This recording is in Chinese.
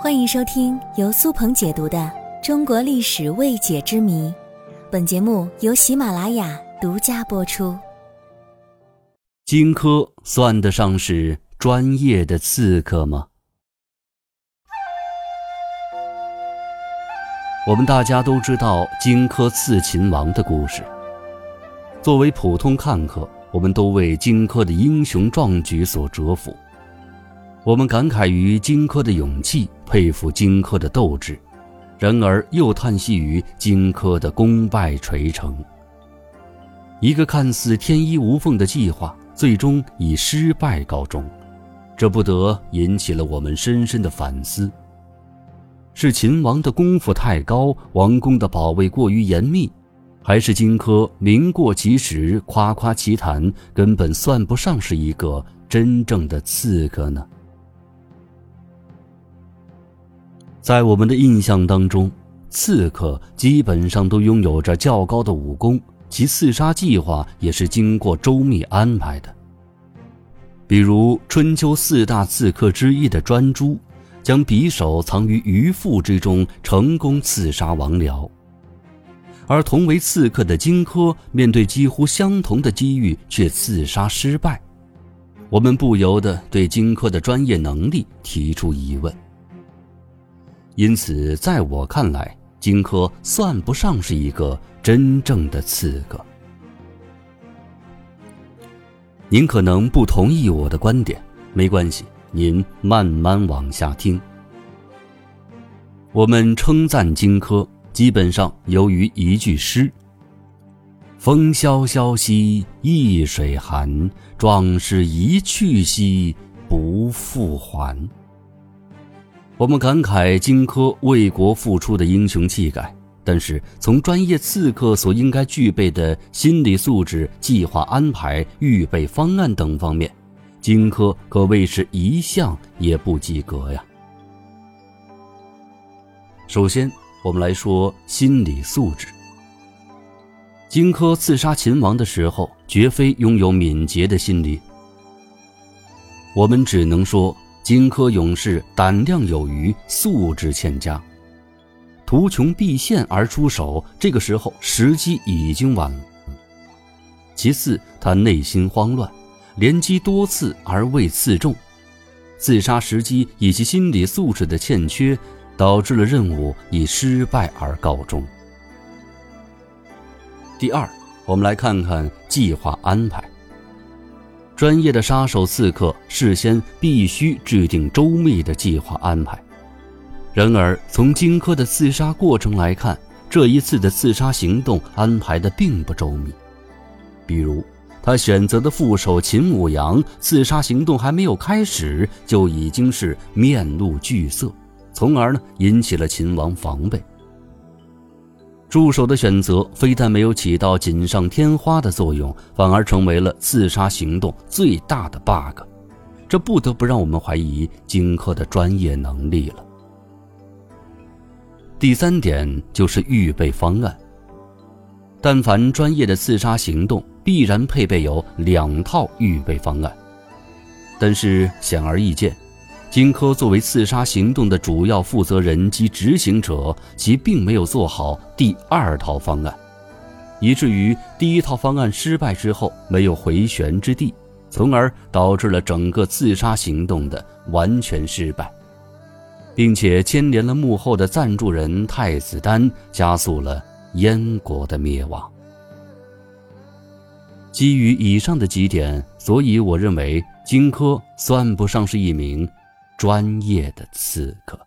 欢迎收听由苏鹏解读的《中国历史未解之谜》，本节目由喜马拉雅独家播出。荆轲算得上是专业的刺客吗？我们大家都知道荆轲刺秦王的故事。作为普通看客，我们都为荆轲的英雄壮举所折服。我们感慨于荆轲的勇气，佩服荆轲的斗志，然而又叹息于荆轲的功败垂成。一个看似天衣无缝的计划，最终以失败告终，这不得引起了我们深深的反思：是秦王的功夫太高，王宫的保卫过于严密，还是荆轲名过其实、夸夸其谈，根本算不上是一个真正的刺客呢？在我们的印象当中，刺客基本上都拥有着较高的武功，其刺杀计划也是经过周密安排的。比如春秋四大刺客之一的专诸，将匕首藏于鱼腹之中，成功刺杀王僚；而同为刺客的荆轲，面对几乎相同的机遇却刺杀失败，我们不由得对荆轲的专业能力提出疑问。因此，在我看来，荆轲算不上是一个真正的刺客。您可能不同意我的观点，没关系，您慢慢往下听。我们称赞荆轲，基本上由于一句诗：“风萧萧兮易水寒，壮士一去兮不复还。”我们感慨荆轲为国付出的英雄气概，但是从专业刺客所应该具备的心理素质、计划安排、预备方案等方面，荆轲可谓是一项也不及格呀。首先，我们来说心理素质。荆轲刺杀秦王的时候，绝非拥有敏捷的心理，我们只能说。荆轲勇士胆量有余，素质欠佳，图穷匕现而出手，这个时候时机已经晚了。其次，他内心慌乱，连击多次而未刺中，自杀时机以及心理素质的欠缺，导致了任务以失败而告终。第二，我们来看看计划安排。专业的杀手刺客事先必须制定周密的计划安排。然而，从荆轲的刺杀过程来看，这一次的刺杀行动安排的并不周密。比如，他选择的副手秦舞阳，刺杀行动还没有开始，就已经是面露惧色，从而呢引起了秦王防备。助手的选择非但没有起到锦上添花的作用，反而成为了刺杀行动最大的 bug，这不得不让我们怀疑荆轲的专业能力了。第三点就是预备方案。但凡专业的刺杀行动，必然配备有两套预备方案，但是显而易见。荆轲作为刺杀行动的主要负责人及执行者，其并没有做好第二套方案，以至于第一套方案失败之后没有回旋之地，从而导致了整个刺杀行动的完全失败，并且牵连了幕后的赞助人太子丹，加速了燕国的灭亡。基于以上的几点，所以我认为荆轲算不上是一名。专业的刺客。